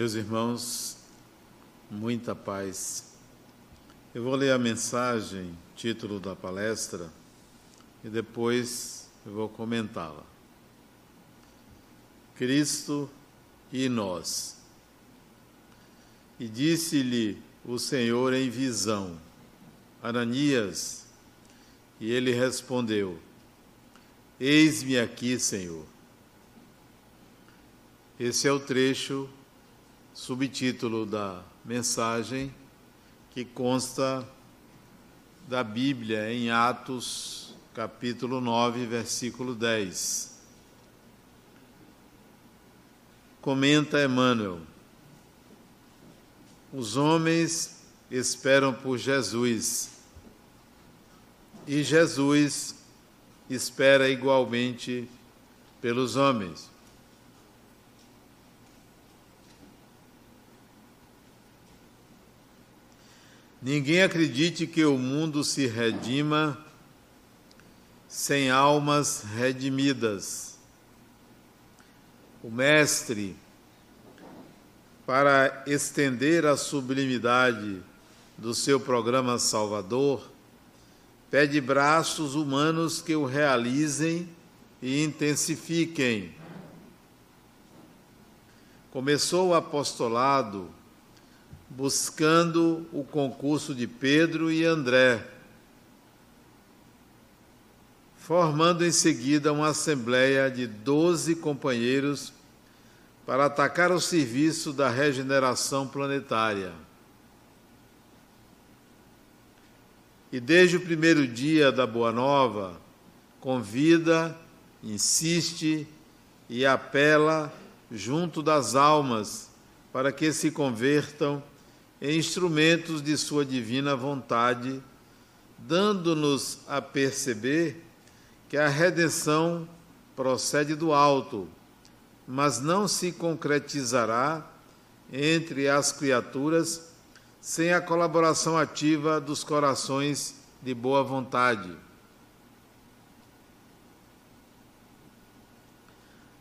Meus irmãos, muita paz. Eu vou ler a mensagem, título da palestra, e depois eu vou comentá-la. Cristo e nós. E disse-lhe o Senhor em visão: Ananias. E ele respondeu: Eis-me aqui, Senhor. Esse é o trecho, subtítulo da mensagem, que consta da Bíblia em Atos, capítulo 9, versículo 10. Comenta Emmanuel: Os homens esperam por Jesus e Jesus espera igualmente pelos homens. Ninguém acredite que o mundo se redima sem almas redimidas. O Mestre, para estender a sublimidade do seu programa Salvador, pede braços humanos que o realizem e intensifiquem. Começou o apostolado buscando o concurso de Pedro e André, formando em seguida uma assembleia de doze companheiros para atacar o serviço da regeneração planetária. E desde o primeiro dia da Boa Nova, convida, insiste e apela junto das almas para que se convertam em instrumentos de Sua divina vontade, dando-nos a perceber que a redenção procede do alto, mas não se concretizará entre as criaturas sem a colaboração ativa dos corações de boa vontade.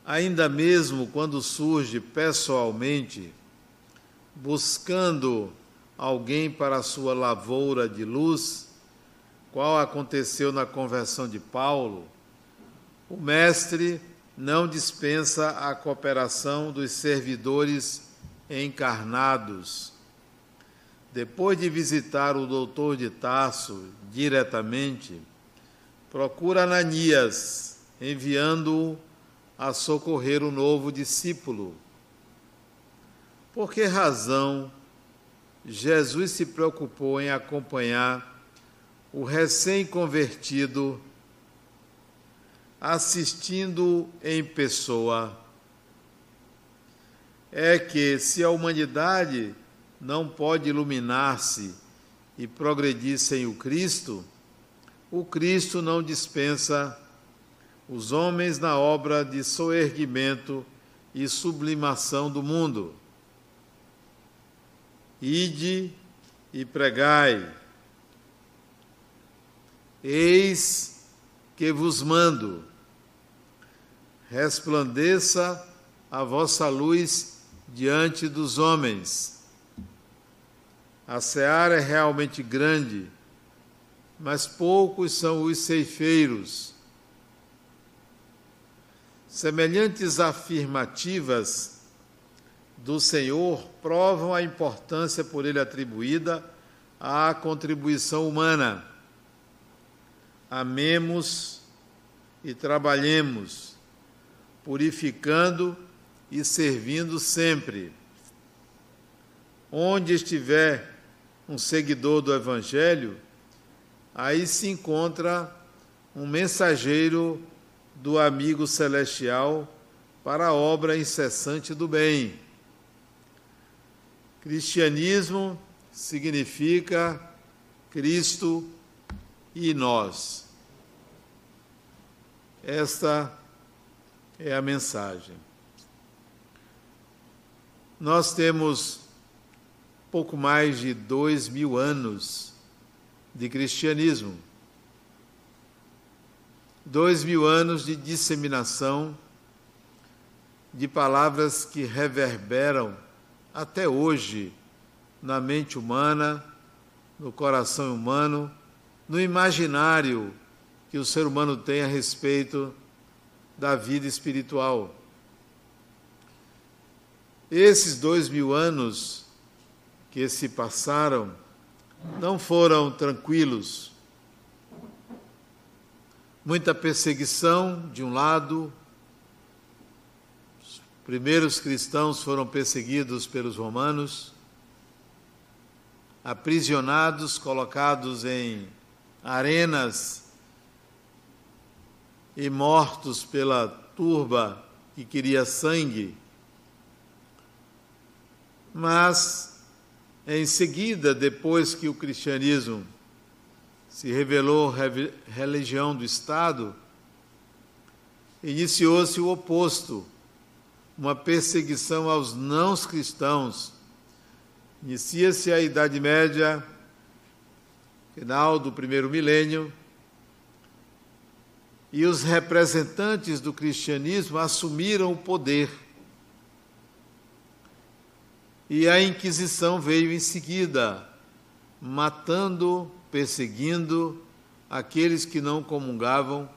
Ainda mesmo quando surge pessoalmente, buscando alguém para a sua lavoura de luz, qual aconteceu na conversão de Paulo, o Mestre não dispensa a cooperação dos servidores encarnados depois de visitar o doutor de Tarso diretamente, procura Ananias, enviando-o a socorrer o novo discípulo. Por que razão Jesus se preocupou em acompanhar o recém-convertido, assistindo em pessoa? É que se a humanidade não pode iluminar-se e progredir sem o Cristo, o Cristo não dispensa os homens na obra de soerguimento e sublimação do mundo. Ide e pregai. Eis que vos mando, resplandeça a vossa luz diante dos homens a seara é realmente grande, mas poucos são os ceifeiros. Semelhantes afirmativas do Senhor provam a importância por ele atribuída à contribuição humana. Amemos e trabalhemos, purificando e servindo sempre. Onde estiver um seguidor do Evangelho, aí se encontra um mensageiro do amigo celestial para a obra incessante do bem. Cristianismo significa Cristo e nós. Esta é a mensagem. Nós temos pouco mais de dois mil anos de cristianismo, dois mil anos de disseminação de palavras que reverberam até hoje na mente humana, no coração humano, no imaginário que o ser humano tem a respeito da vida espiritual. Esses dois mil anos que se passaram não foram tranquilos. Muita perseguição de um lado, os primeiros cristãos foram perseguidos pelos romanos, aprisionados, colocados em arenas e mortos pela turba que queria sangue. Mas, em seguida, depois que o cristianismo se revelou religião do Estado, iniciou-se o oposto, uma perseguição aos não cristãos. Inicia-se a Idade Média, final do primeiro milênio, e os representantes do cristianismo assumiram o poder. E a Inquisição veio em seguida, matando, perseguindo aqueles que não comungavam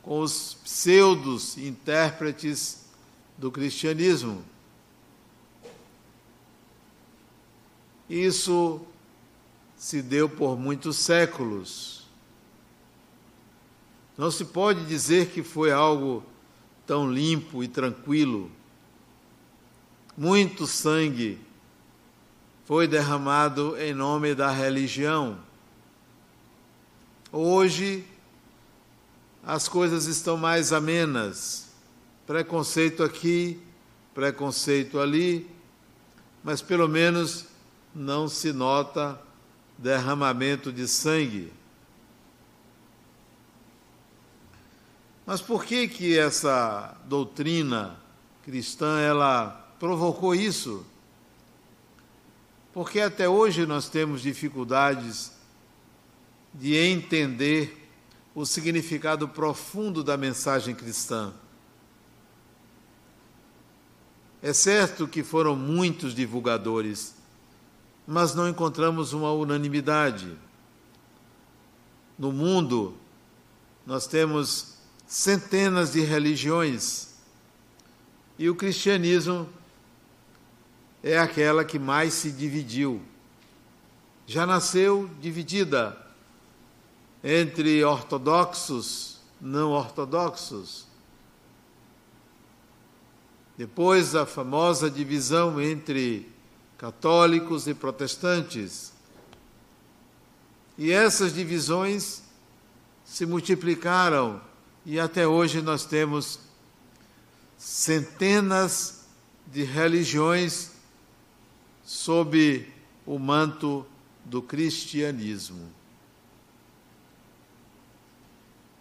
com os pseudos intérpretes do cristianismo. Isso se deu por muitos séculos. Não se pode dizer que foi algo tão limpo e tranquilo. Muito sangue foi derramado em nome da religião. Hoje as coisas estão mais amenas. Preconceito aqui, preconceito ali, mas pelo menos não se nota derramamento de sangue. Mas por que que essa doutrina cristã ela provocou isso? Porque até hoje nós temos dificuldades de entender o significado profundo da mensagem cristã. É certo que foram muitos divulgadores, mas não encontramos uma unanimidade. No mundo, nós temos centenas de religiões. E o cristianismo é aquela que mais se dividiu. Já nasceu dividida entre ortodoxos, não ortodoxos. Depois a famosa divisão entre católicos e protestantes. E essas divisões se multiplicaram e até hoje nós temos centenas de religiões sob o manto do cristianismo.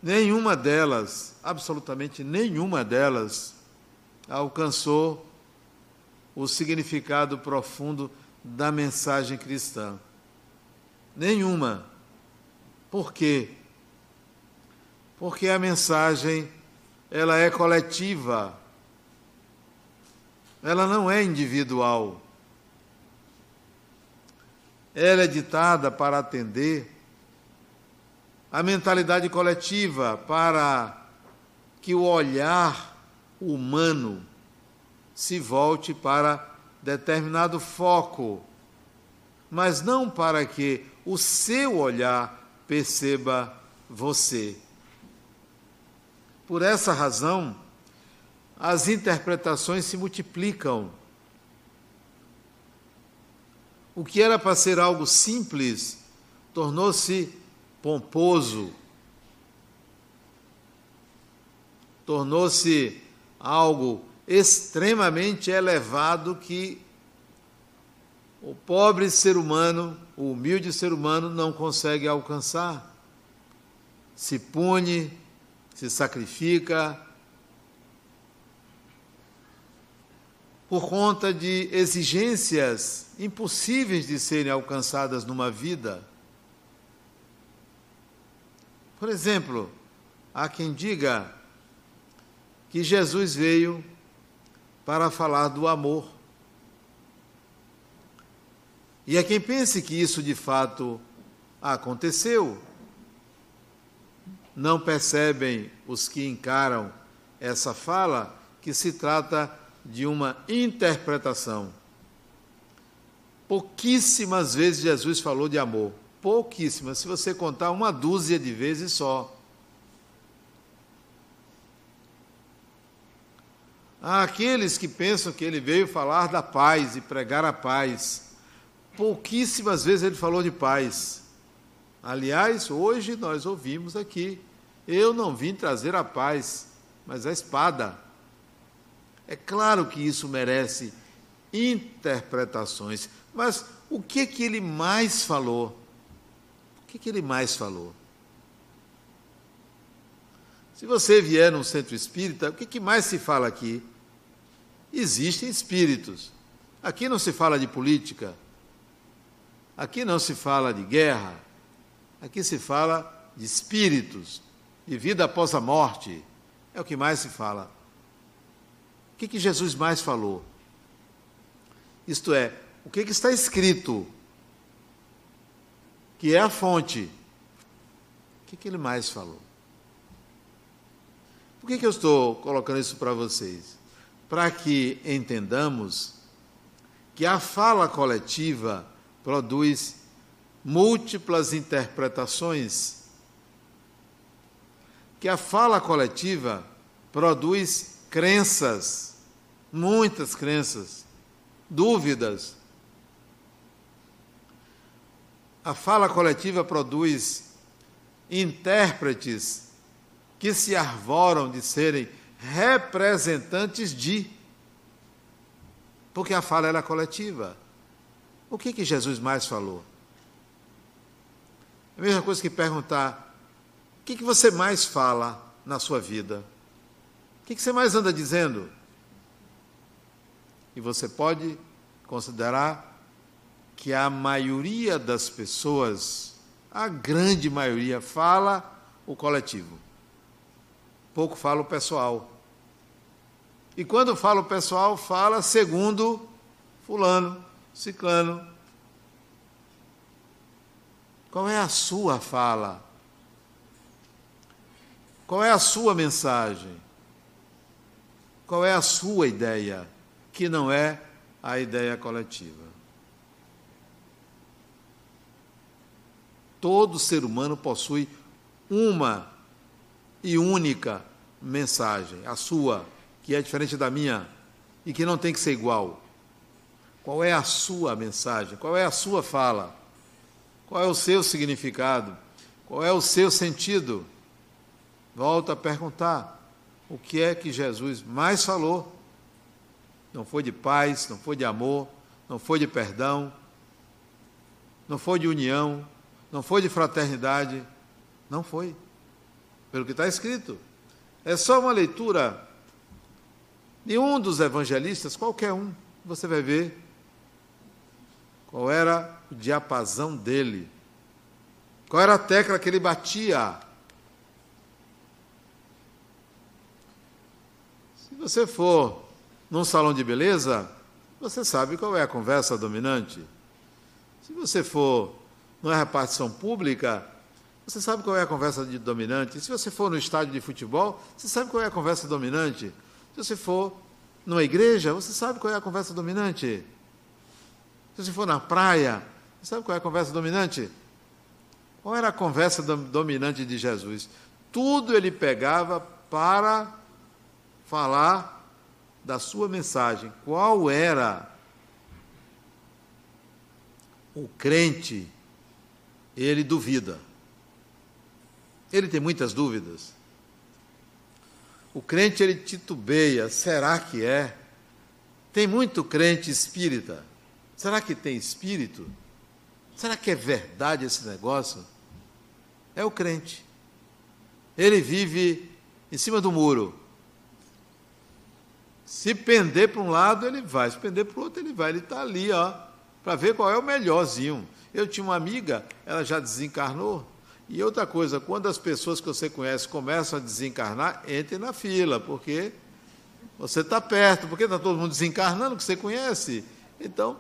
Nenhuma delas, absolutamente nenhuma delas, alcançou o significado profundo da mensagem cristã. Nenhuma. Por quê? porque a mensagem ela é coletiva. Ela não é individual. Ela é ditada para atender a mentalidade coletiva, para que o olhar humano se volte para determinado foco, mas não para que o seu olhar perceba você. Por essa razão, as interpretações se multiplicam. O que era para ser algo simples tornou-se pomposo, tornou-se algo extremamente elevado que o pobre ser humano, o humilde ser humano não consegue alcançar. Se pune, se sacrifica por conta de exigências impossíveis de serem alcançadas numa vida. Por exemplo, há quem diga que Jesus veio para falar do amor. E é quem pense que isso de fato aconteceu. Não percebem os que encaram essa fala que se trata de uma interpretação. Pouquíssimas vezes Jesus falou de amor. Pouquíssimas, se você contar uma dúzia de vezes só. Aqueles que pensam que ele veio falar da paz e pregar a paz. Pouquíssimas vezes ele falou de paz. Aliás, hoje nós ouvimos aqui: eu não vim trazer a paz, mas a espada. É claro que isso merece interpretações, mas o que que ele mais falou? O que que ele mais falou? Se você vier num centro espírita, o que, que mais se fala aqui? Existem espíritos. Aqui não se fala de política, aqui não se fala de guerra, aqui se fala de espíritos, de vida após a morte. É o que mais se fala. O que, que Jesus mais falou? Isto é, o que, que está escrito, que é a fonte. O que, que ele mais falou? Por que, que eu estou colocando isso para vocês? Para que entendamos que a fala coletiva produz múltiplas interpretações, que a fala coletiva produz crenças, muitas crenças, dúvidas. A fala coletiva produz intérpretes que se arvoram de serem representantes de. Porque a fala era coletiva. O que, que Jesus mais falou? É a mesma coisa que perguntar: o que, que você mais fala na sua vida? O que, que você mais anda dizendo? E você pode considerar que a maioria das pessoas, a grande maioria, fala o coletivo. Pouco fala o pessoal. E quando fala o pessoal, fala segundo Fulano, Ciclano. Qual é a sua fala? Qual é a sua mensagem? Qual é a sua ideia, que não é a ideia coletiva? Todo ser humano possui uma e única mensagem, a sua, que é diferente da minha e que não tem que ser igual. Qual é a sua mensagem? Qual é a sua fala? Qual é o seu significado? Qual é o seu sentido? Volto a perguntar o que é que Jesus mais falou. Não foi de paz, não foi de amor, não foi de perdão, não foi de união, não foi de fraternidade, não foi. Pelo que está escrito. É só uma leitura de um dos evangelistas, qualquer um, você vai ver qual era o diapasão dele, qual era a tecla que ele batia você for num salão de beleza, você sabe qual é a conversa dominante. Se você for numa repartição pública, você sabe qual é a conversa dominante. Se você for no estádio de futebol, você sabe qual é a conversa dominante. Se você for numa igreja, você sabe qual é a conversa dominante. Se você for na praia, você sabe qual é a conversa dominante? Qual era a conversa dominante de Jesus? Tudo ele pegava para falar da sua mensagem. Qual era o crente? Ele duvida. Ele tem muitas dúvidas. O crente ele titubeia, será que é? Tem muito crente espírita. Será que tem espírito? Será que é verdade esse negócio? É o crente. Ele vive em cima do muro. Se pender para um lado, ele vai. Se pender para o outro, ele vai. Ele está ali, ó, para ver qual é o melhorzinho. Eu tinha uma amiga, ela já desencarnou. E outra coisa, quando as pessoas que você conhece começam a desencarnar, entre na fila, porque você está perto, porque está todo mundo desencarnando que você conhece. Então,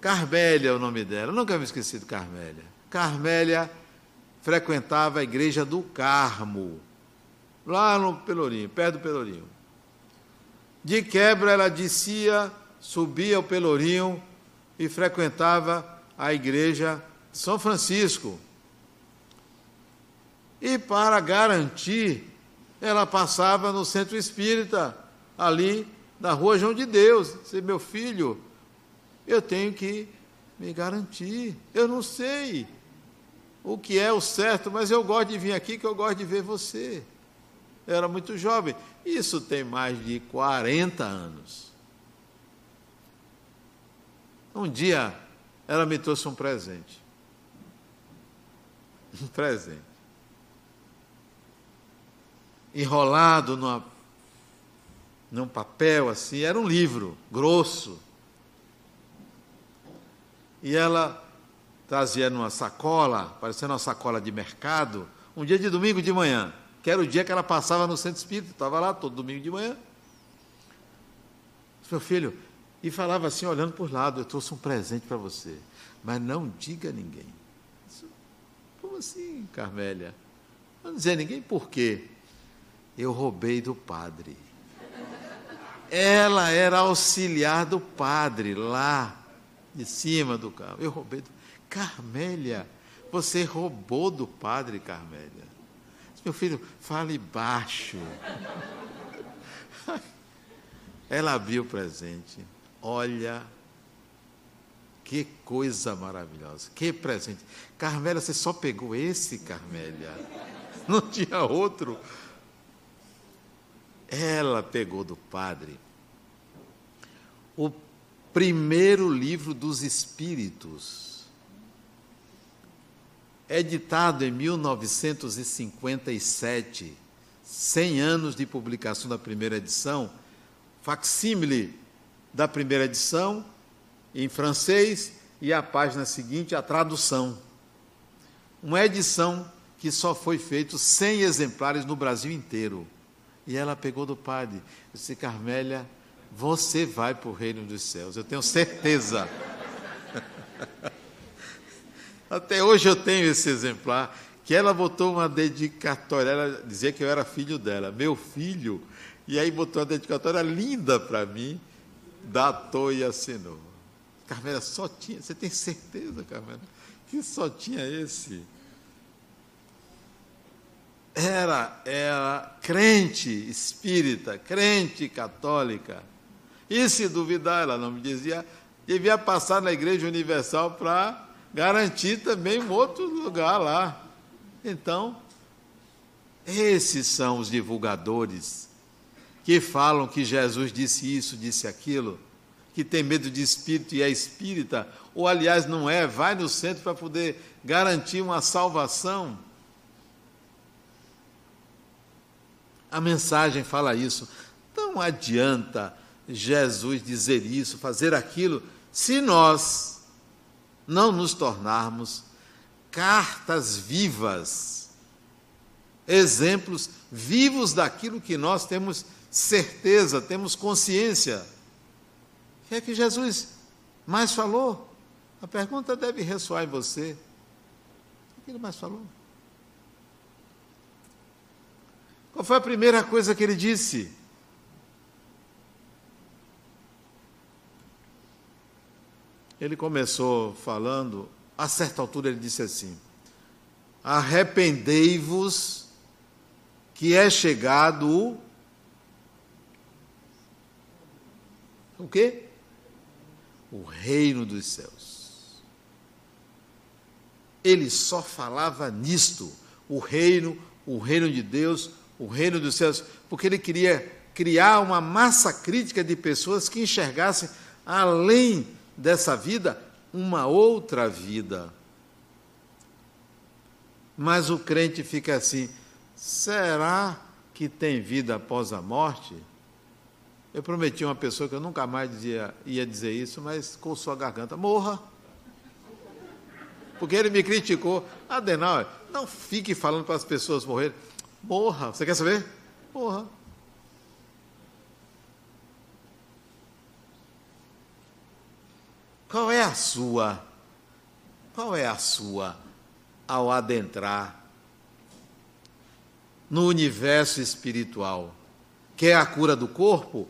Carmélia é o nome dela, nunca me esqueci de Carmélia. Carmélia frequentava a igreja do Carmo, lá no Pelourinho, perto do Pelourinho. De quebra, ela descia, subia ao Pelourinho e frequentava a igreja de São Francisco. E para garantir, ela passava no centro espírita, ali na rua João de Deus. Disse, meu filho, eu tenho que me garantir. Eu não sei o que é o certo, mas eu gosto de vir aqui, que eu gosto de ver você. Eu era muito jovem. Isso tem mais de 40 anos. Um dia, ela me trouxe um presente. Um presente. Enrolado numa, num papel assim, era um livro grosso. E ela trazia numa sacola, parecendo uma sacola de mercado, um dia de domingo de manhã, que era o dia que ela passava no centro espírita, estava lá todo domingo de manhã. Meu filho, e falava assim, olhando por lado, eu trouxe um presente para você, mas não diga a ninguém. Como assim, Carmélia? Não dizer a ninguém por quê? Eu roubei do padre. Ela era auxiliar do padre lá de cima do carro. Eu roubei do Carmélia, você roubou do padre Carmélia. Meu filho, fale baixo. Ela abriu o presente. Olha, que coisa maravilhosa. Que presente. Carmélia, você só pegou esse, Carmélia. Não tinha outro. Ela pegou do padre o primeiro livro dos Espíritos editado em 1957, 100 anos de publicação da primeira edição, facsímile da primeira edição em francês e a página seguinte a tradução. Uma edição que só foi feita 100 exemplares no Brasil inteiro. E ela pegou do padre, disse: Carmélia, você vai para o reino dos céus, eu tenho certeza. Até hoje eu tenho esse exemplar, que ela botou uma dedicatória, ela dizia que eu era filho dela, meu filho, e aí botou uma dedicatória linda para mim, datou e assinou. Carmela, só tinha, você tem certeza, Carmela, que só tinha esse? Era, era crente espírita, crente católica. E se duvidar, ela não me dizia, devia passar na Igreja Universal para garantir também um outro lugar lá. Então, esses são os divulgadores que falam que Jesus disse isso, disse aquilo, que tem medo de espírito e é espírita, ou aliás não é, vai no centro para poder garantir uma salvação. A mensagem fala isso. Não adianta Jesus dizer isso, fazer aquilo, se nós não nos tornarmos cartas vivas, exemplos vivos daquilo que nós temos certeza, temos consciência. O que é que Jesus mais falou? A pergunta deve ressoar em você. O que ele mais falou? Qual foi a primeira coisa que ele disse? ele começou falando, a certa altura ele disse assim: Arrependei-vos, que é chegado o. O quê? O reino dos céus. Ele só falava nisto, o reino, o reino de Deus, o reino dos céus, porque ele queria criar uma massa crítica de pessoas que enxergassem além dessa vida uma outra vida. Mas o crente fica assim: será que tem vida após a morte? Eu prometi a uma pessoa que eu nunca mais dizia, ia dizer isso, mas com sua garganta: morra. Porque ele me criticou. Adenauer, não fique falando para as pessoas morrerem. Morra. Você quer saber? Morra. Qual é a sua? Qual é a sua ao adentrar no universo espiritual? Quer a cura do corpo?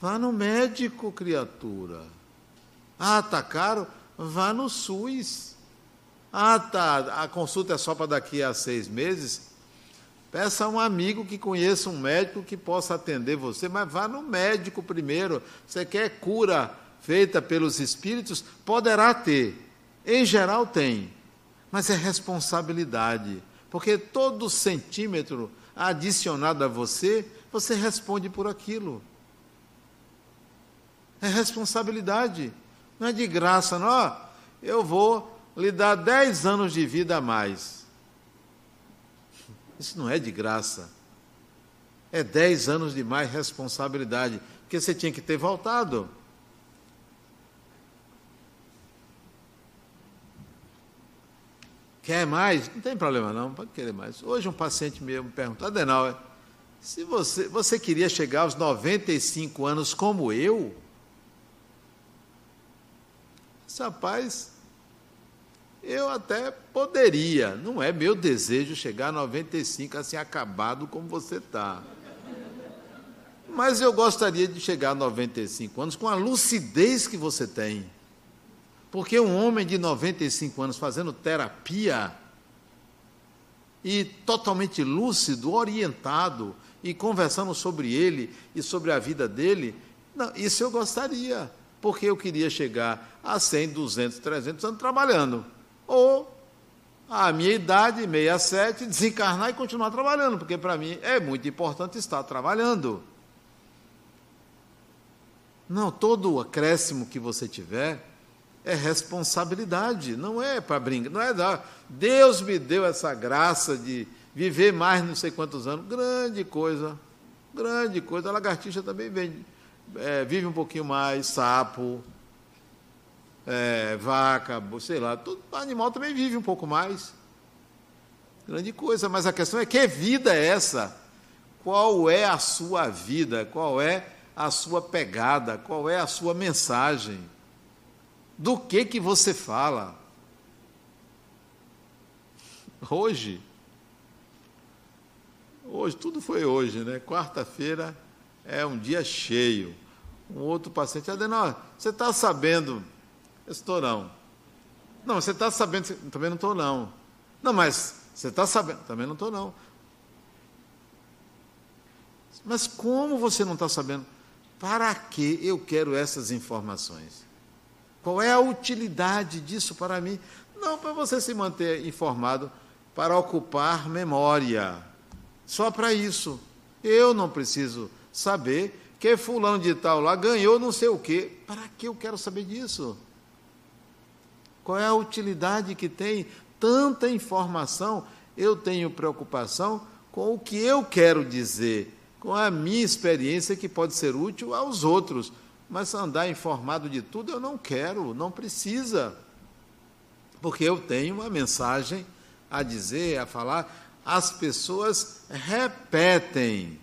Vá no médico, criatura. Ah, tá caro? Vá no SUS. Ah, tá, a consulta é só para daqui a seis meses? Peça a um amigo que conheça um médico que possa atender você, mas vá no médico primeiro. Você quer cura feita pelos espíritos? Poderá ter. Em geral tem. Mas é responsabilidade. Porque todo centímetro adicionado a você, você responde por aquilo. É responsabilidade. Não é de graça, não. Eu vou lhe dar 10 anos de vida a mais. Isso não é de graça. É 10 anos de mais responsabilidade, porque você tinha que ter voltado. Quer mais? Não tem problema não, pode querer mais. Hoje um paciente meu me perguntou, Adenal, se você, você queria chegar aos 95 anos como eu, esse rapaz, eu até poderia, não é meu desejo chegar a 95 assim acabado como você está. Mas eu gostaria de chegar a 95 anos com a lucidez que você tem. Porque um homem de 95 anos fazendo terapia e totalmente lúcido, orientado e conversando sobre ele e sobre a vida dele, não, isso eu gostaria, porque eu queria chegar a 100, 200, 300 anos trabalhando. Ou a minha idade, 67, desencarnar e continuar trabalhando, porque para mim é muito importante estar trabalhando. Não, todo o acréscimo que você tiver, é responsabilidade, não é para brincar, não é dar. Deus me deu essa graça de viver mais não sei quantos anos, grande coisa, grande coisa. A lagartixa também vem, é, vive um pouquinho mais, sapo, é, vaca, sei lá, todo animal também vive um pouco mais. Grande coisa, mas a questão é que vida é essa? Qual é a sua vida? Qual é a sua pegada? Qual é a sua mensagem? do que que você fala. Hoje, hoje, tudo foi hoje, né? Quarta-feira é um dia cheio. Um outro paciente, Adenor, você está sabendo? Eu estou não. Não, você está sabendo? Também não estou não. Não, mas você está sabendo? Também não estou não. Mas como você não está sabendo? Para que eu quero essas informações? Qual é a utilidade disso para mim? Não para você se manter informado, para ocupar memória. Só para isso. Eu não preciso saber que fulano de tal lá ganhou não sei o quê. Para que eu quero saber disso? Qual é a utilidade que tem tanta informação? Eu tenho preocupação com o que eu quero dizer, com a minha experiência que pode ser útil aos outros. Mas andar informado de tudo eu não quero, não precisa. Porque eu tenho uma mensagem a dizer, a falar. As pessoas repetem,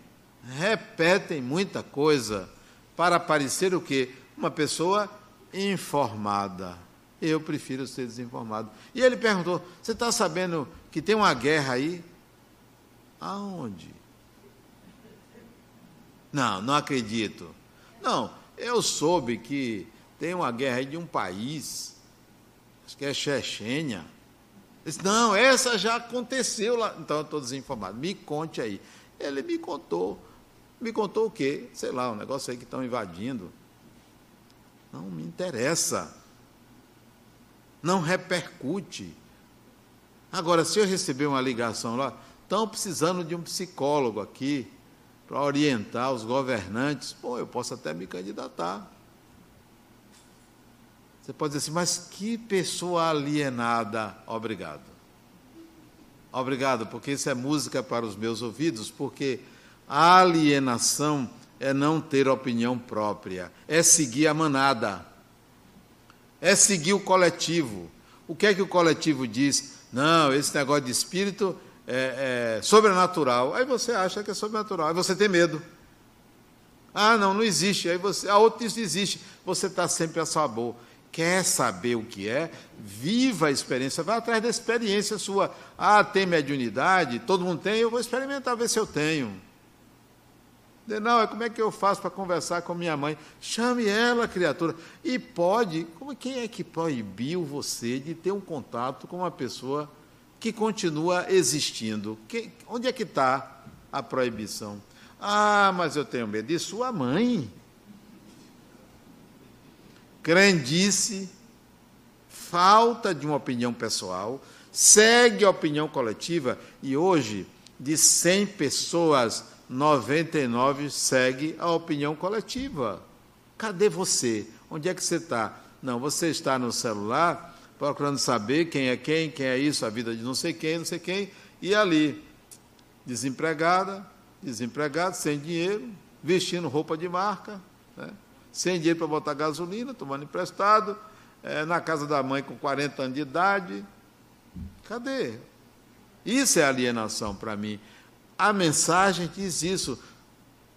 repetem muita coisa para parecer o quê? Uma pessoa informada. Eu prefiro ser desinformado. E ele perguntou: Você está sabendo que tem uma guerra aí? Aonde? Não, não acredito. Não, eu soube que tem uma guerra de um país, acho que é Chechênia. Disse, não, essa já aconteceu lá. Então eu estou desinformado. Me conte aí. Ele me contou. Me contou o quê? Sei lá, um negócio aí que estão invadindo. Não me interessa. Não repercute. Agora, se eu receber uma ligação lá, estão precisando de um psicólogo aqui para orientar os governantes, pô, eu posso até me candidatar. Você pode dizer assim, mas que pessoa alienada. Obrigado. Obrigado, porque isso é música para os meus ouvidos, porque a alienação é não ter opinião própria, é seguir a manada, é seguir o coletivo. O que é que o coletivo diz? Não, esse negócio de espírito é, é, sobrenatural. Aí você acha que é sobrenatural, aí você tem medo. Ah, não, não existe. Aí você, a outra diz existe. Você está sempre a sabor. Quer saber o que é? Viva a experiência, vai atrás da experiência sua. Ah, tem mediunidade? Todo mundo tem? Eu vou experimentar, ver se eu tenho. Não, como é que eu faço para conversar com minha mãe? Chame ela, criatura. E pode, como, quem é que proibiu você de ter um contato com uma pessoa que continua existindo? Que, onde é que está a proibição? Ah, mas eu tenho medo de sua mãe. Crendice, falta de uma opinião pessoal, segue a opinião coletiva e hoje, de 100 pessoas, 99 segue a opinião coletiva. Cadê você? Onde é que você está? Não, você está no celular procurando saber quem é quem, quem é isso, a vida de não sei quem, não sei quem, e ali, desempregada, desempregado, sem dinheiro, vestindo roupa de marca, né? sem dinheiro para botar gasolina, tomando emprestado, é, na casa da mãe com 40 anos de idade. Cadê? Isso é alienação para mim. A mensagem diz isso.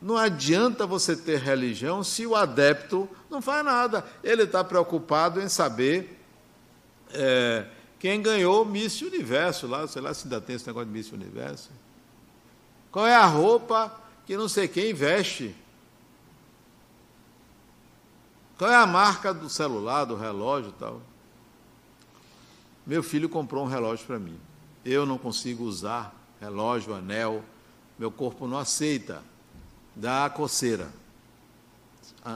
Não adianta você ter religião se o adepto não faz nada. Ele está preocupado em saber é, quem ganhou Miss Universo lá, sei lá se ainda tem esse negócio de Miss Universo. Qual é a roupa que não sei quem veste? Qual é a marca do celular, do relógio e tal? Meu filho comprou um relógio para mim. Eu não consigo usar relógio, anel, meu corpo não aceita. Dá coceira,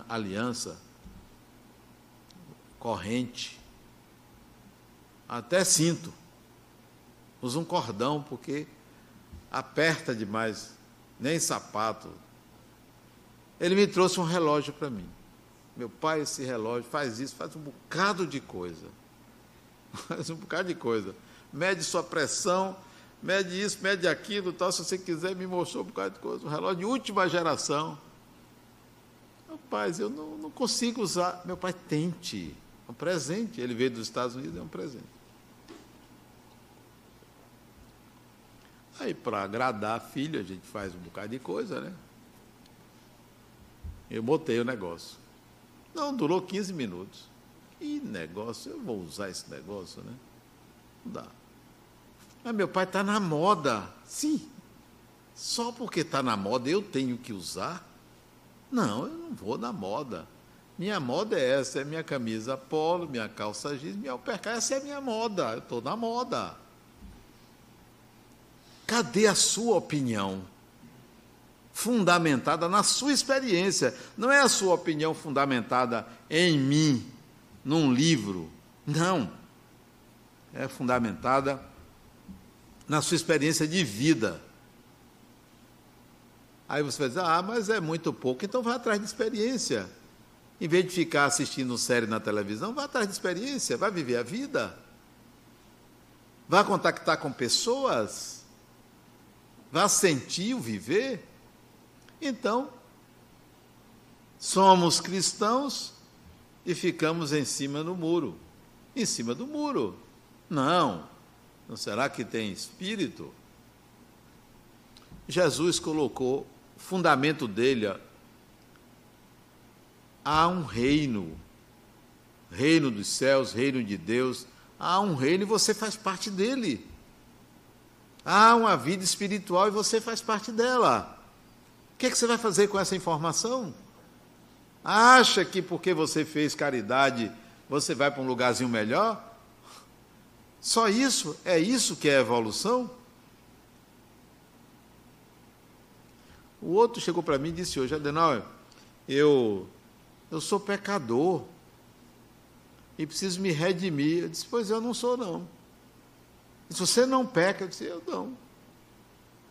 aliança, corrente, até cinto. Usa um cordão porque aperta demais, nem sapato. Ele me trouxe um relógio para mim. Meu pai, esse relógio faz isso, faz um bocado de coisa. Faz um bocado de coisa. Mede sua pressão, mede isso, mede aquilo, tal, se você quiser, me mostrou um bocado de coisa. Um relógio de última geração. Rapaz, eu não, não consigo usar. Meu pai, tente. É um presente. Ele veio dos Estados Unidos, é um presente. Aí, para agradar a filha, a gente faz um bocado de coisa, né? Eu botei o negócio. Não, durou 15 minutos. Que negócio, eu vou usar esse negócio, né? Não dá. Mas meu pai está na moda. Sim. Só porque está na moda eu tenho que usar? Não, eu não vou na moda. Minha moda é essa, é minha camisa polo, minha calça jeans, minha uppercut, essa é a minha moda. Eu estou na moda. Cadê a sua opinião? Fundamentada na sua experiência. Não é a sua opinião fundamentada em mim, num livro. Não. É fundamentada na sua experiência de vida. Aí você vai dizer, ah, mas é muito pouco, então vá atrás de experiência. Em vez de ficar assistindo série na televisão, vá atrás de experiência, vá viver a vida. Vá contactar com pessoas. Vá sentir o viver. Então, somos cristãos e ficamos em cima do muro. Em cima do muro. Não, não será que tem espírito? Jesus colocou fundamento dele. Há um reino, reino dos céus, reino de Deus. Há um reino e você faz parte dele. Há uma vida espiritual e você faz parte dela. O que, é que você vai fazer com essa informação? Acha que porque você fez caridade você vai para um lugarzinho melhor? Só isso? É isso que é evolução? O outro chegou para mim e disse hoje, Adenauer, eu, eu sou pecador e preciso me redimir. Eu disse, pois eu não sou não. Se você não peca, eu disse, eu não.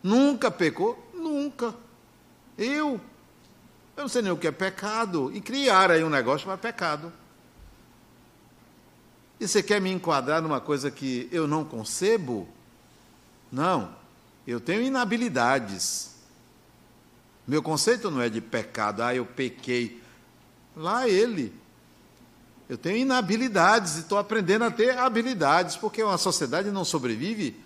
Nunca pecou? Nunca. Eu? Eu não sei nem o que é pecado. E criar aí um negócio para pecado. E você quer me enquadrar numa coisa que eu não concebo? Não. Eu tenho inabilidades. Meu conceito não é de pecado, ah, eu pequei. Lá ele. Eu tenho inabilidades e estou aprendendo a ter habilidades, porque uma sociedade não sobrevive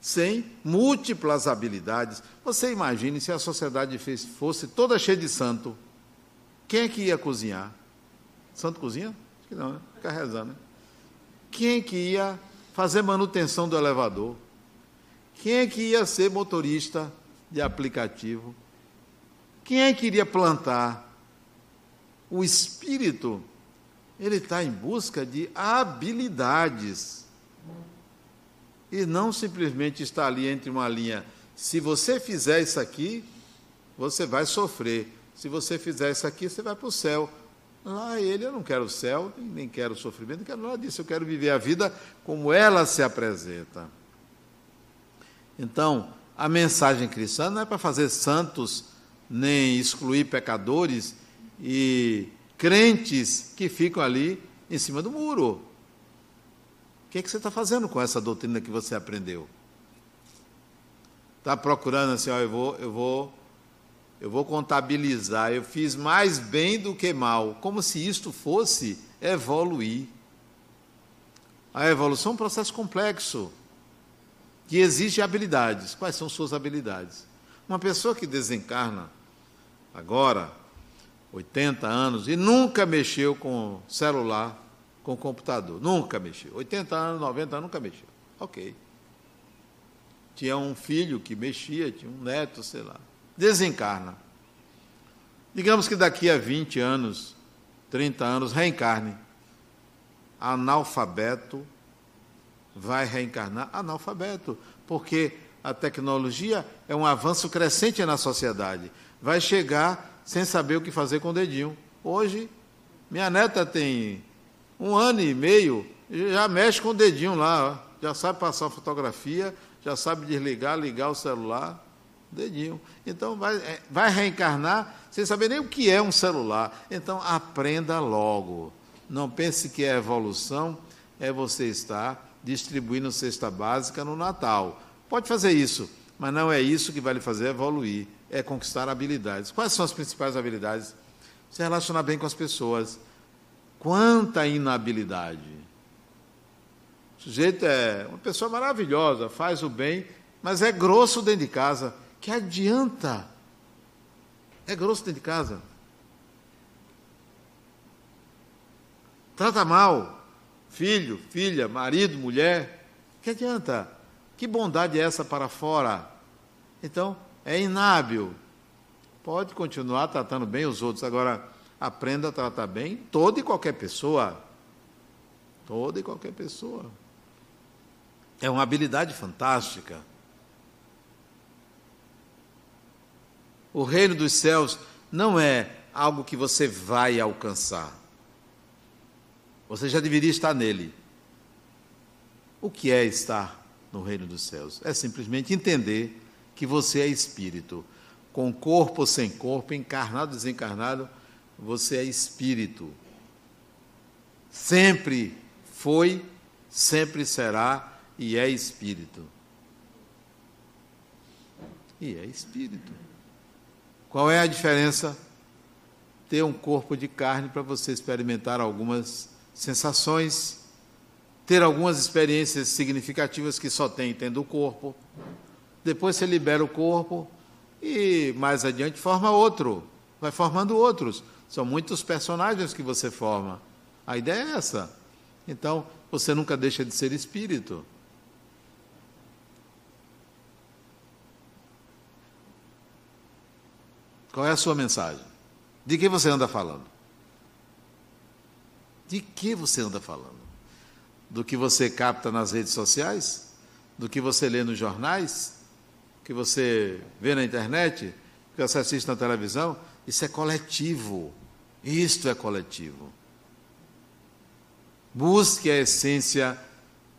sem múltiplas habilidades. Você imagine se a sociedade fosse toda cheia de santo. Quem é que ia cozinhar? Santo cozinha? Acho que não, né? Fica rezando. Né? Quem é que ia fazer manutenção do elevador? Quem é que ia ser motorista de aplicativo? Quem é que iria plantar? O espírito, ele está em busca de habilidades. E não simplesmente está ali entre uma linha. Se você fizer isso aqui, você vai sofrer. Se você fizer isso aqui, você vai para o céu. Lá ele, eu não quero o céu, nem quero sofrimento, não quero nada disso. Eu quero viver a vida como ela se apresenta. Então, a mensagem cristã não é para fazer santos, nem excluir pecadores e crentes que ficam ali em cima do muro. O que, é que você está fazendo com essa doutrina que você aprendeu? Está procurando assim, ó, eu vou, eu vou, eu vou contabilizar. Eu fiz mais bem do que mal, como se isto fosse evoluir. A evolução é um processo complexo que exige habilidades. Quais são suas habilidades? Uma pessoa que desencarna agora, 80 anos, e nunca mexeu com celular, com computador. Nunca mexeu. 80 anos, 90 anos, nunca mexeu. Ok. Tinha um filho que mexia, tinha um neto, sei lá. Desencarna. Digamos que daqui a 20 anos, 30 anos, reencarne. Analfabeto, vai reencarnar analfabeto, porque a tecnologia é um avanço crescente na sociedade. Vai chegar sem saber o que fazer com o dedinho. Hoje, minha neta tem um ano e meio, já mexe com o dedinho lá, já sabe passar fotografia, já sabe desligar, ligar o celular, dedinho. Então vai, é, vai reencarnar sem saber nem o que é um celular. Então aprenda logo. Não pense que a evolução é você estar distribuindo cesta básica no Natal. Pode fazer isso, mas não é isso que vai lhe fazer evoluir, é conquistar habilidades. Quais são as principais habilidades? Se relacionar bem com as pessoas. Quanta inabilidade. O sujeito é uma pessoa maravilhosa, faz o bem, mas é grosso dentro de casa. Que adianta? É grosso dentro de casa. Trata mal filho, filha, marido, mulher. Que adianta? Que bondade é essa para fora? Então, é inábil. Pode continuar tratando bem os outros, agora aprenda a tratar bem toda e qualquer pessoa. Toda e qualquer pessoa. É uma habilidade fantástica. O reino dos céus não é algo que você vai alcançar. Você já deveria estar nele. O que é estar no reino dos céus? É simplesmente entender que você é espírito. Com corpo ou sem corpo, encarnado ou desencarnado, você é espírito. Sempre foi, sempre será e é espírito. E é espírito. Qual é a diferença? Ter um corpo de carne para você experimentar algumas sensações, ter algumas experiências significativas que só tem tendo o corpo. Depois você libera o corpo e mais adiante forma outro, vai formando outros. São muitos personagens que você forma. A ideia é essa. Então, você nunca deixa de ser espírito. Qual é a sua mensagem? De que você anda falando? De que você anda falando? Do que você capta nas redes sociais? Do que você lê nos jornais? Que você vê na internet? Que você assiste na televisão? Isso é coletivo. Isto é coletivo. Busque a essência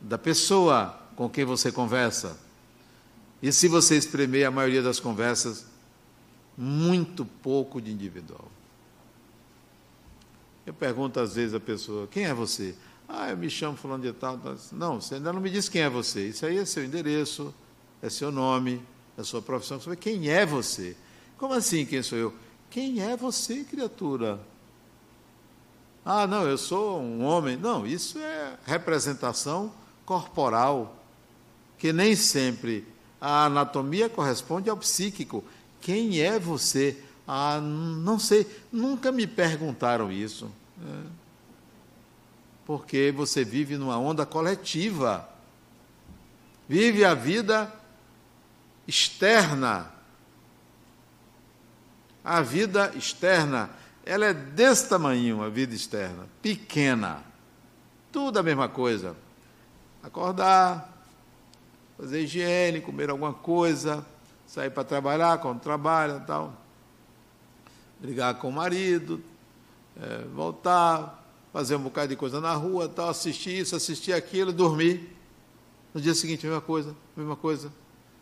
da pessoa com quem você conversa. E se você espremer a maioria das conversas, muito pouco de individual. Eu pergunto às vezes à pessoa: quem é você? Ah, eu me chamo fulano de tal. Não, você ainda não me disse quem é você. Isso aí é seu endereço, é seu nome, é sua profissão. Você quem é você? Como assim, quem sou eu? Quem é você, criatura? Ah, não, eu sou um homem. Não, isso é representação corporal, que nem sempre a anatomia corresponde ao psíquico. Quem é você? Ah, não sei, nunca me perguntaram isso. É. Porque você vive numa onda coletiva. Vive a vida externa. A vida externa, ela é desse tamanho, a vida externa, pequena. Tudo a mesma coisa. Acordar, fazer higiene, comer alguma coisa, sair para trabalhar quando trabalha tal, brigar com o marido, é, voltar, fazer um bocado de coisa na rua, tal, assistir isso, assistir aquilo, dormir. No dia seguinte, mesma coisa, mesma coisa.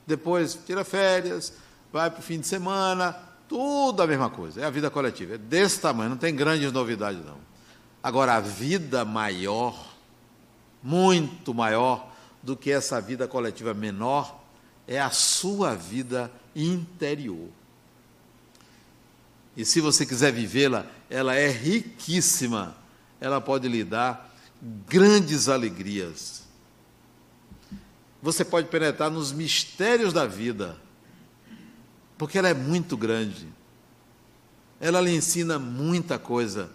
Depois, tira férias, vai para o fim de semana, tudo a mesma coisa. É a vida coletiva. É desse tamanho, não tem grandes novidades, não. Agora, a vida maior, muito maior do que essa vida coletiva menor, é a sua vida interior. E se você quiser vivê-la, ela é riquíssima. Ela pode lhe dar grandes alegrias. Você pode penetrar nos mistérios da vida, porque ela é muito grande. Ela lhe ensina muita coisa.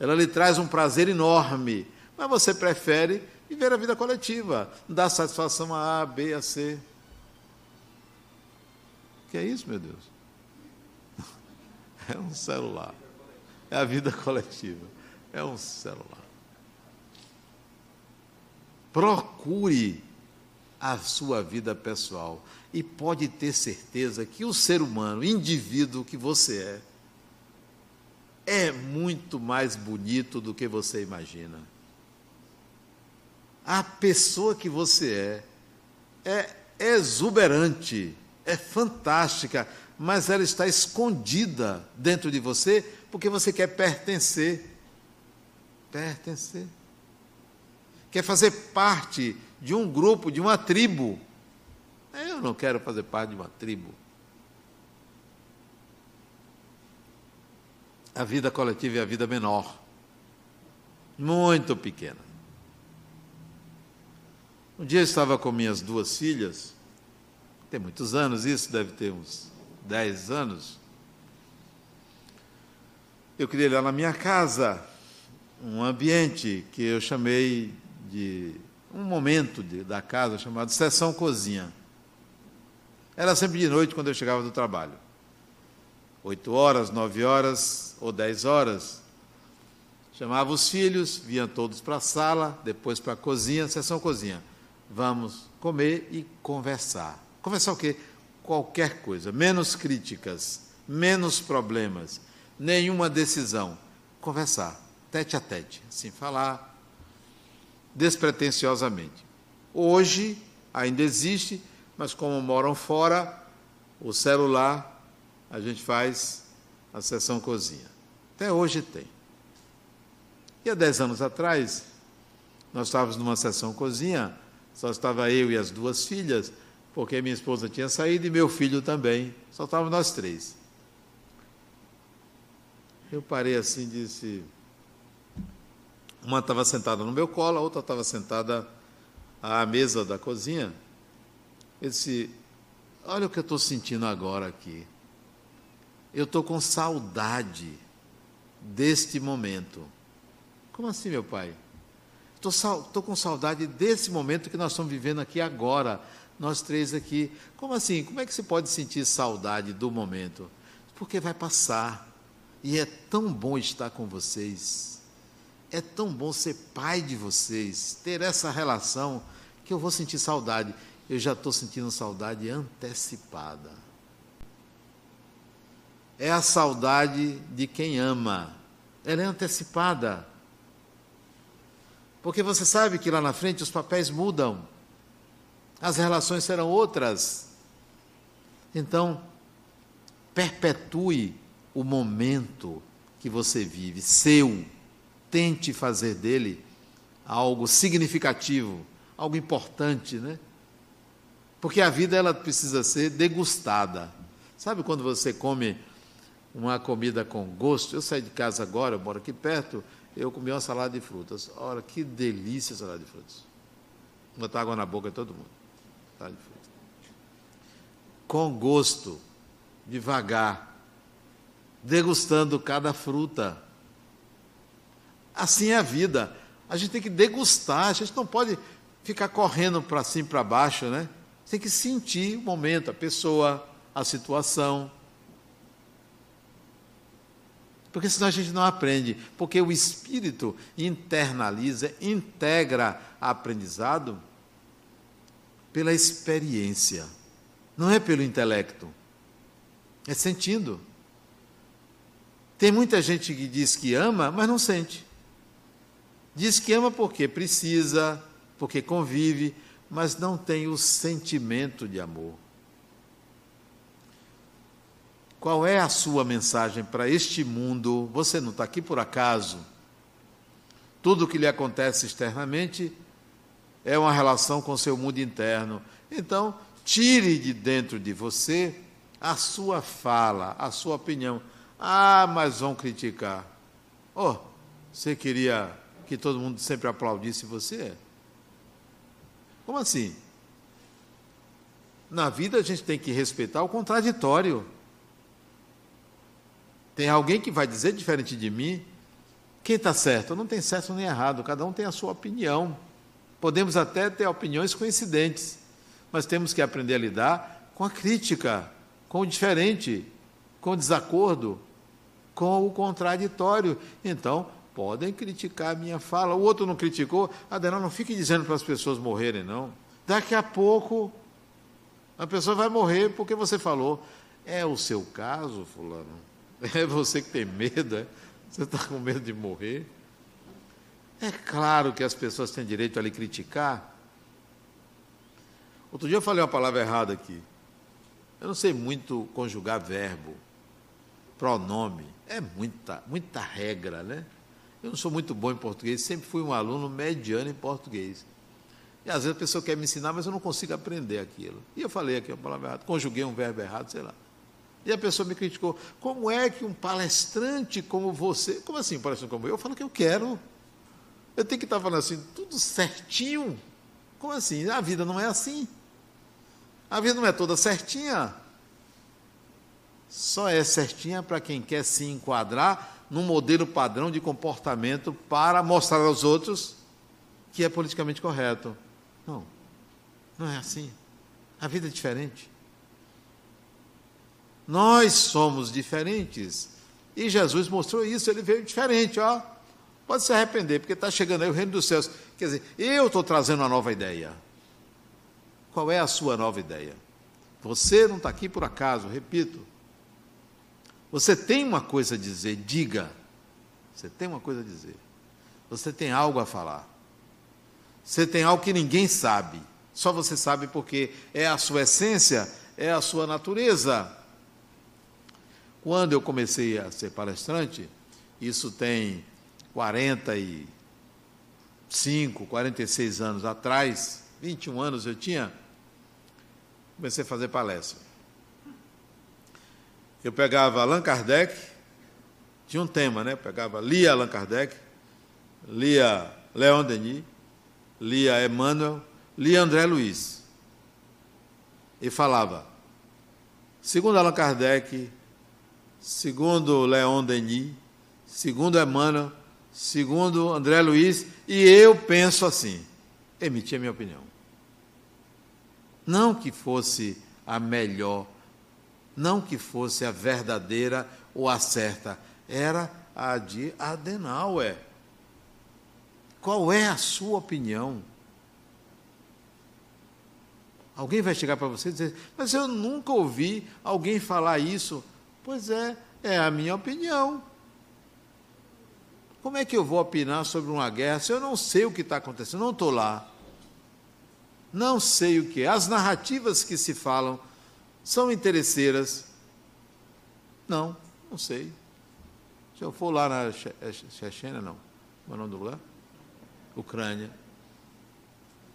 Ela lhe traz um prazer enorme. Mas você prefere viver a vida coletiva, dar satisfação a A, B, a C que é isso, meu Deus? É um celular. É a vida coletiva. É um celular. Procure a sua vida pessoal e pode ter certeza que o ser humano, indivíduo que você é, é muito mais bonito do que você imagina. A pessoa que você é é exuberante é fantástica, mas ela está escondida dentro de você porque você quer pertencer. Pertencer. Quer fazer parte de um grupo, de uma tribo. Eu não quero fazer parte de uma tribo. A vida coletiva é a vida menor, muito pequena. Um dia eu estava com minhas duas filhas tem muitos anos isso, deve ter uns 10 anos. Eu criei lá na minha casa um ambiente que eu chamei de um momento de, da casa chamado sessão cozinha. Era sempre de noite quando eu chegava do trabalho. Oito horas, nove horas ou dez horas. Chamava os filhos, vinham todos para a sala, depois para a cozinha, sessão cozinha. Vamos comer e conversar. Conversar o quê? Qualquer coisa, menos críticas, menos problemas, nenhuma decisão. Conversar, tete a tete, assim, falar despretensiosamente. Hoje ainda existe, mas como moram fora, o celular, a gente faz a sessão cozinha. Até hoje tem. E há dez anos atrás, nós estávamos numa sessão cozinha, só estava eu e as duas filhas, porque minha esposa tinha saído e meu filho também, só estávamos nós três. Eu parei assim e disse. Uma estava sentada no meu colo, a outra estava sentada à mesa da cozinha. Eu disse: Olha o que eu estou sentindo agora aqui. Eu estou com saudade deste momento. Como assim, meu pai? Estou com saudade desse momento que nós estamos vivendo aqui agora nós três aqui. Como assim? Como é que você pode sentir saudade do momento? Porque vai passar. E é tão bom estar com vocês. É tão bom ser pai de vocês, ter essa relação, que eu vou sentir saudade. Eu já estou sentindo saudade antecipada. É a saudade de quem ama. Ela é antecipada. Porque você sabe que lá na frente os papéis mudam as relações serão outras. Então, perpetue o momento que você vive, seu. Tente fazer dele algo significativo, algo importante, né? Porque a vida ela precisa ser degustada. Sabe quando você come uma comida com gosto? Eu saí de casa agora, eu moro aqui perto, eu comi uma salada de frutas. Olha, que delícia a salada de frutas. Botar água na boca de todo mundo. Tá Com gosto, devagar, degustando cada fruta. Assim é a vida. A gente tem que degustar, a gente não pode ficar correndo para cima e para baixo, né? Tem que sentir o momento, a pessoa, a situação. Porque senão a gente não aprende. Porque o espírito internaliza, integra aprendizado pela experiência. Não é pelo intelecto. É sentindo. Tem muita gente que diz que ama, mas não sente. Diz que ama porque precisa, porque convive, mas não tem o sentimento de amor. Qual é a sua mensagem para este mundo? Você não está aqui por acaso. Tudo o que lhe acontece externamente é uma relação com seu mundo interno. Então, tire de dentro de você a sua fala, a sua opinião. Ah, mas vão criticar. Oh, você queria que todo mundo sempre aplaudisse você? Como assim? Na vida a gente tem que respeitar o contraditório. Tem alguém que vai dizer diferente de mim. Quem está certo? Não tem certo nem errado, cada um tem a sua opinião. Podemos até ter opiniões coincidentes, mas temos que aprender a lidar com a crítica, com o diferente, com o desacordo, com o contraditório. Então, podem criticar a minha fala. O outro não criticou. Adenal, não fique dizendo para as pessoas morrerem, não. Daqui a pouco, a pessoa vai morrer porque você falou. É o seu caso, Fulano? É você que tem medo, é? Você está com medo de morrer? É claro que as pessoas têm direito a lhe criticar. Outro dia eu falei uma palavra errada aqui. Eu não sei muito conjugar verbo, pronome. É muita, muita regra, né? Eu não sou muito bom em português, sempre fui um aluno mediano em português. E às vezes a pessoa quer me ensinar, mas eu não consigo aprender aquilo. E eu falei aqui uma palavra errada, conjuguei um verbo errado, sei lá. E a pessoa me criticou. Como é que um palestrante como você. Como assim, um palestrante como eu? Eu falo que eu quero. Eu tenho que estar falando assim, tudo certinho. Como assim? A vida não é assim. A vida não é toda certinha. Só é certinha para quem quer se enquadrar num modelo padrão de comportamento para mostrar aos outros que é politicamente correto. Não, não é assim. A vida é diferente. Nós somos diferentes. E Jesus mostrou isso, ele veio diferente, ó. Pode se arrepender, porque está chegando aí o reino dos céus. Quer dizer, eu estou trazendo uma nova ideia. Qual é a sua nova ideia? Você não está aqui por acaso, repito. Você tem uma coisa a dizer, diga. Você tem uma coisa a dizer. Você tem algo a falar. Você tem algo que ninguém sabe. Só você sabe porque é a sua essência, é a sua natureza. Quando eu comecei a ser palestrante, isso tem 45, 46 anos atrás, 21 anos eu tinha, comecei a fazer palestra. Eu pegava Allan Kardec, tinha um tema, né? Eu pegava, lia Allan Kardec, lia Leon Denis, lia Emmanuel, lia André Luiz. E falava, segundo Allan Kardec, segundo Leon Denis, segundo Emmanuel, segundo André Luiz, e eu penso assim. Emitia minha opinião. Não que fosse a melhor, não que fosse a verdadeira ou a certa, era a de Adenauer. Qual é a sua opinião? Alguém vai chegar para você e dizer, mas eu nunca ouvi alguém falar isso. Pois é, é a minha opinião. Como é que eu vou opinar sobre uma guerra se eu não sei o que está acontecendo? Não estou lá. Não sei o que é. As narrativas que se falam são interesseiras. Não, não sei. Se eu for lá na Chechênia, não. Qual é o nome do lugar? Ucrânia.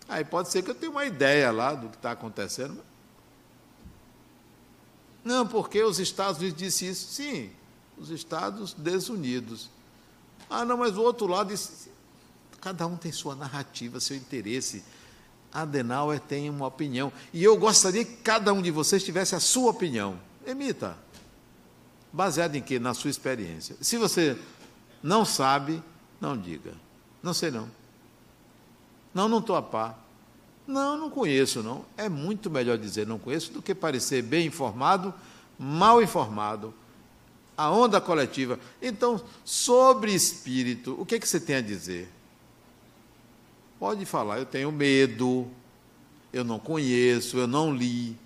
Aí pode ser que eu tenha uma ideia lá do que está acontecendo, não, porque os Estados Unidos disse isso. Sim, os Estados desunidos. Ah, não, mas o outro lado. Cada um tem sua narrativa, seu interesse. Adenauer tem uma opinião. E eu gostaria que cada um de vocês tivesse a sua opinião. Emita. Baseado em quê? Na sua experiência. Se você não sabe, não diga. Não sei não. Não, não estou a par. Não, não conheço não. É muito melhor dizer não conheço do que parecer bem informado, mal informado. A onda coletiva. Então, sobre espírito, o que, é que você tem a dizer? Pode falar, eu tenho medo, eu não conheço, eu não li,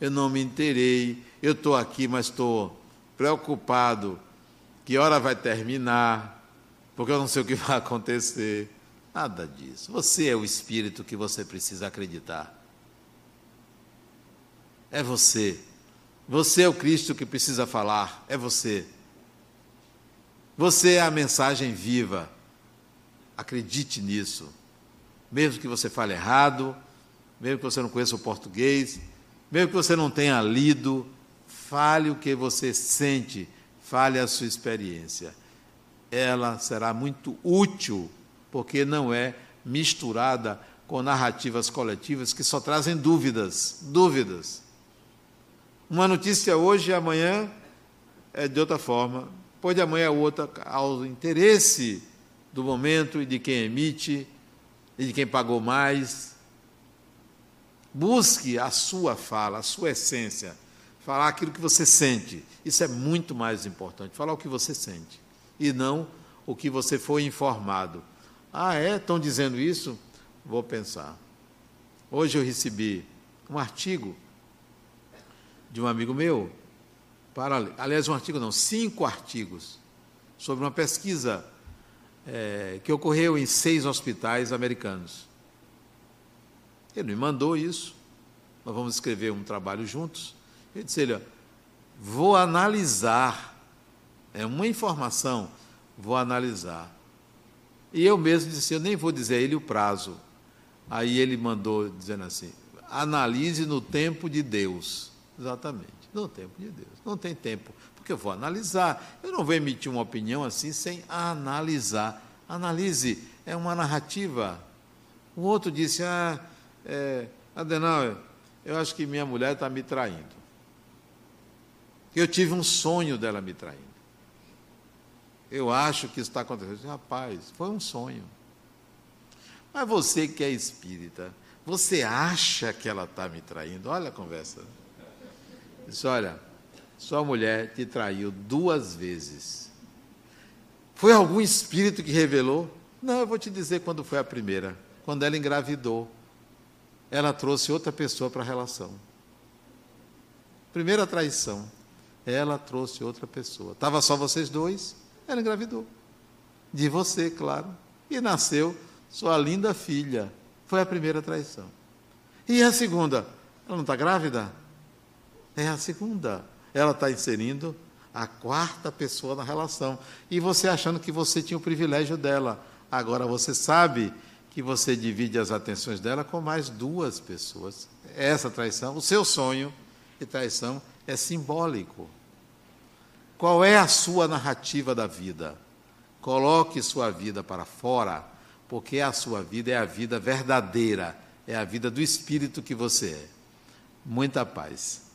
eu não me interei, eu estou aqui, mas estou preocupado que hora vai terminar, porque eu não sei o que vai acontecer. Nada disso. Você é o espírito que você precisa acreditar. É você. Você é o Cristo que precisa falar. É você. Você é a mensagem viva. Acredite nisso. Mesmo que você fale errado, mesmo que você não conheça o português, mesmo que você não tenha lido, fale o que você sente fale a sua experiência. Ela será muito útil, porque não é misturada com narrativas coletivas que só trazem dúvidas, dúvidas. Uma notícia hoje e amanhã é de outra forma, depois de amanhã é outra, ao interesse do momento e de quem emite e de quem pagou mais. Busque a sua fala, a sua essência falar aquilo que você sente. Isso é muito mais importante, falar o que você sente e não o que você foi informado. Ah, é? Estão dizendo isso? Vou pensar. Hoje eu recebi um artigo de um amigo meu, para, aliás, um artigo não, cinco artigos, sobre uma pesquisa é, que ocorreu em seis hospitais americanos. Ele me mandou isso, nós vamos escrever um trabalho juntos. Ele disse: Olha, vou analisar, é uma informação, vou analisar. E eu mesmo disse: Eu nem vou dizer a ele o prazo. Aí ele mandou dizendo assim: analise no tempo de Deus. Exatamente, no tempo de Deus. Não tem tempo, porque eu vou analisar. Eu não vou emitir uma opinião assim sem analisar. Analise é uma narrativa. O outro disse: Ah, é, Adenauer, eu acho que minha mulher está me traindo. Eu tive um sonho dela me traindo. Eu acho que está acontecendo. Rapaz, foi um sonho. Mas você que é espírita, você acha que ela está me traindo? Olha a conversa. Diz, olha, sua mulher te traiu duas vezes. Foi algum espírito que revelou? Não, eu vou te dizer quando foi a primeira. Quando ela engravidou, ela trouxe outra pessoa para a relação. Primeira traição. Ela trouxe outra pessoa. Estava só vocês dois, ela engravidou. De você, claro. E nasceu sua linda filha. Foi a primeira traição. E a segunda? Ela não está grávida? É a segunda. Ela está inserindo a quarta pessoa na relação. E você achando que você tinha o privilégio dela. Agora você sabe que você divide as atenções dela com mais duas pessoas. Essa traição, o seu sonho de traição é simbólico. Qual é a sua narrativa da vida? Coloque sua vida para fora, porque a sua vida é a vida verdadeira, é a vida do espírito que você é. Muita paz.